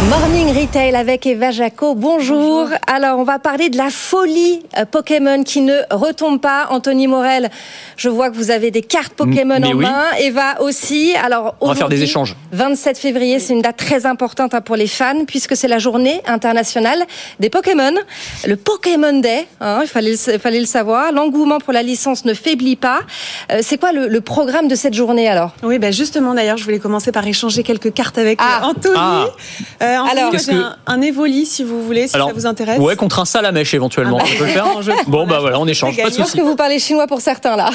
Morning Retail avec Eva Jaco. Bonjour. Alors, on va parler de la folie euh, Pokémon qui ne retombe pas. Anthony Morel, je vois que vous avez des cartes Pokémon Mais en oui. main. Eva aussi. Alors, On va faire des échanges. 27 février, c'est une date très importante hein, pour les fans puisque c'est la journée internationale des Pokémon. Le Pokémon Day, hein, il fallait, le- fallait le savoir. L'engouement pour la licence ne faiblit pas. Euh, c'est quoi le, le programme de cette journée alors? Oui, bah justement, d'ailleurs, je voulais commencer par échanger quelques cartes avec Ah. euh, Anthony. Ah. Euh, Alors, j'ai que- un, un Evoli, si vous voulez, si Alors, ça vous intéresse. Ouais, contre un salamèche éventuellement. Ah bah. On peut le faire un jeu Bon, bah voilà, on échange, pas de. Je pense que vous parlez chinois pour certains là?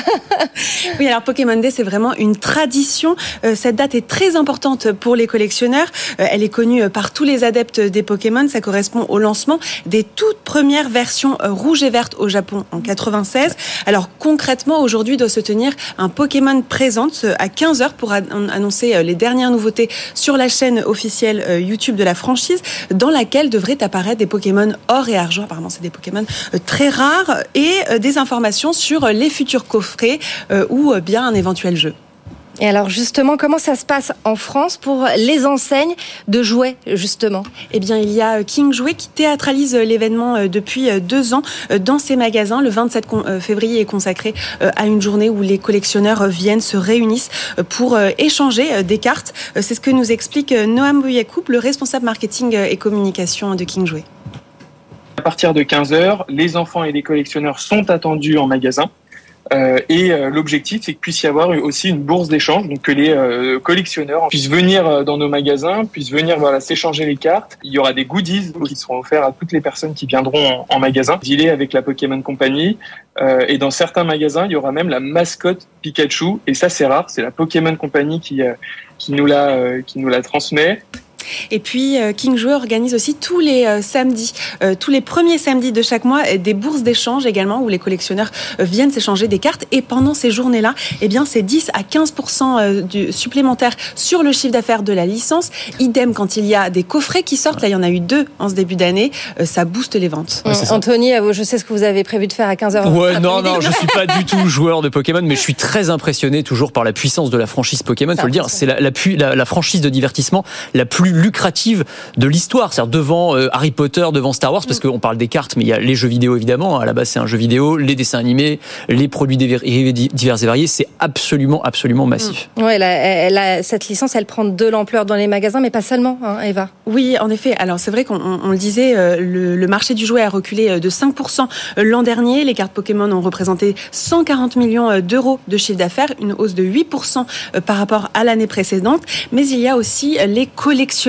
Oui, alors Pokémon Day, c'est vraiment une tradition. Euh, cette date est très importante pour les collectionneurs. Euh, elle est connue par tous les adeptes des Pokémon. Ça correspond au lancement des toutes premières versions rouges et vertes au Japon en 96. Alors concrètement, aujourd'hui doit se tenir un Pokémon Présente à 15h pour an- annoncer les dernières nouveautés sur la chaîne officielle YouTube de la franchise, dans laquelle devraient apparaître des Pokémon or et argent. Apparemment, c'est des Pokémon euh, très rares et euh, des informations sur les futurs coffrets euh, ou bien un éventuel jeu. Et alors justement, comment ça se passe en France pour les enseignes de jouets justement? Eh bien, il y a euh, King Jouet qui théâtralise euh, l'événement euh, depuis deux ans dans ses magasins. Le 27 con- euh, février est consacré à une journée où les collectionneurs viennent, se réunissent pour échanger des cartes. C'est ce que nous explique Noam Bouyakoub, le responsable marketing et communication de King Jouet. À partir de 15h, les enfants et les collectionneurs sont attendus en magasin. Euh, et euh, l'objectif, c'est qu'il puisse y avoir aussi une bourse d'échange, donc que les euh, collectionneurs puissent venir dans nos magasins, puissent venir voilà, s'échanger les cartes. Il y aura des goodies qui seront offerts à toutes les personnes qui viendront en, magasin, dealer avec la Pokémon Company. Et dans certains magasins, il y aura même la mascotte Pikachu. Et ça, c'est rare, c'est la Pokémon Company qui, qui nous la, qui nous la transmet. Et puis, euh, King Jouet organise aussi tous les euh, samedis, euh, tous les premiers samedis de chaque mois, des bourses d'échange également où les collectionneurs viennent s'échanger des cartes. Et pendant ces journées-là, eh bien, c'est 10 à 15 euh, du supplémentaire sur le chiffre d'affaires de la licence. Idem quand il y a des coffrets qui sortent. Là, il y en a eu deux en ce début d'année. Ça booste les ventes. Ouais. Anthony, je sais ce que vous avez prévu de faire à 15h. Ouais, non, non, je suis pas du tout joueur de Pokémon, mais je suis très impressionné toujours par la puissance de la franchise Pokémon. C'est Faut le dire, c'est la, la, pu- la- la franchise de divertissement la plus lucrative de l'histoire. C'est-à-dire devant euh, Harry Potter, devant Star Wars, parce qu'on parle des cartes, mais il y a les jeux vidéo évidemment. À la base, c'est un jeu vidéo, les dessins animés, les produits divers divers et variés. C'est absolument, absolument massif. Ouais, la- elle a- cette licence, elle prend de l'ampleur dans les magasins, mais pas seulement, hein, Eva. Oui, en effet. Alors c'est vrai qu'on on- on le disait, euh, le, le marché du jouet a reculé euh, de 5% l'an dernier. Les cartes Pokémon ont représenté 140 millions d'euros de chiffre d'affaires, une hausse de 8% euh, par rapport à l'année précédente. Mais il y a aussi les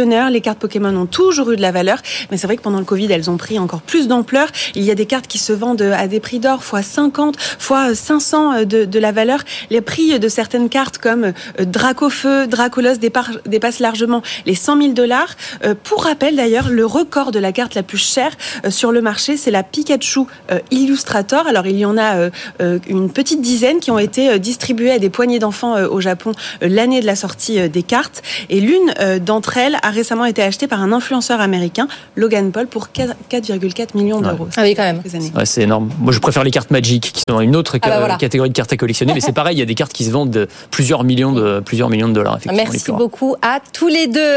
Les cartes Pokémon ont toujours eu de la valeur, mais c'est vrai que pendant le Covid, elles ont pris encore plus d'ampleur. Il y a des cartes qui se vendent euh, à des prix d'or, fois 50, fois 500 de, de la valeur. Les prix de certaines cartes comme euh, Dracofeu, Dracolos dépassent largement les 100 000 dollars. Euh, Pour rappel d'ailleurs, le record de la carte la plus chère euh, sur le marché, c'est la Pikachu euh, Illustrator. Alors il y en a euh, euh, une petite dizaine qui ont été euh, distribuées à des poignées d'enfants euh, au Japon euh, l'année de la sortie euh, des cartes. Et l'une euh, d'entre elles récemment été achetée par un influenceur américain, Logan Paul, pour 4 4,4 millions d'euros. Ah oui, quand même. Ouais, c'est énorme. Moi, je préfère les cartes Magic, qui sont dans une autre Ah bah voilà. catégorie de cartes à collectionner, mais c'est pareil, il y a des cartes qui se vendent de plusieurs millions de, plusieurs millions de dollars. Merci beaucoup à tous les deux.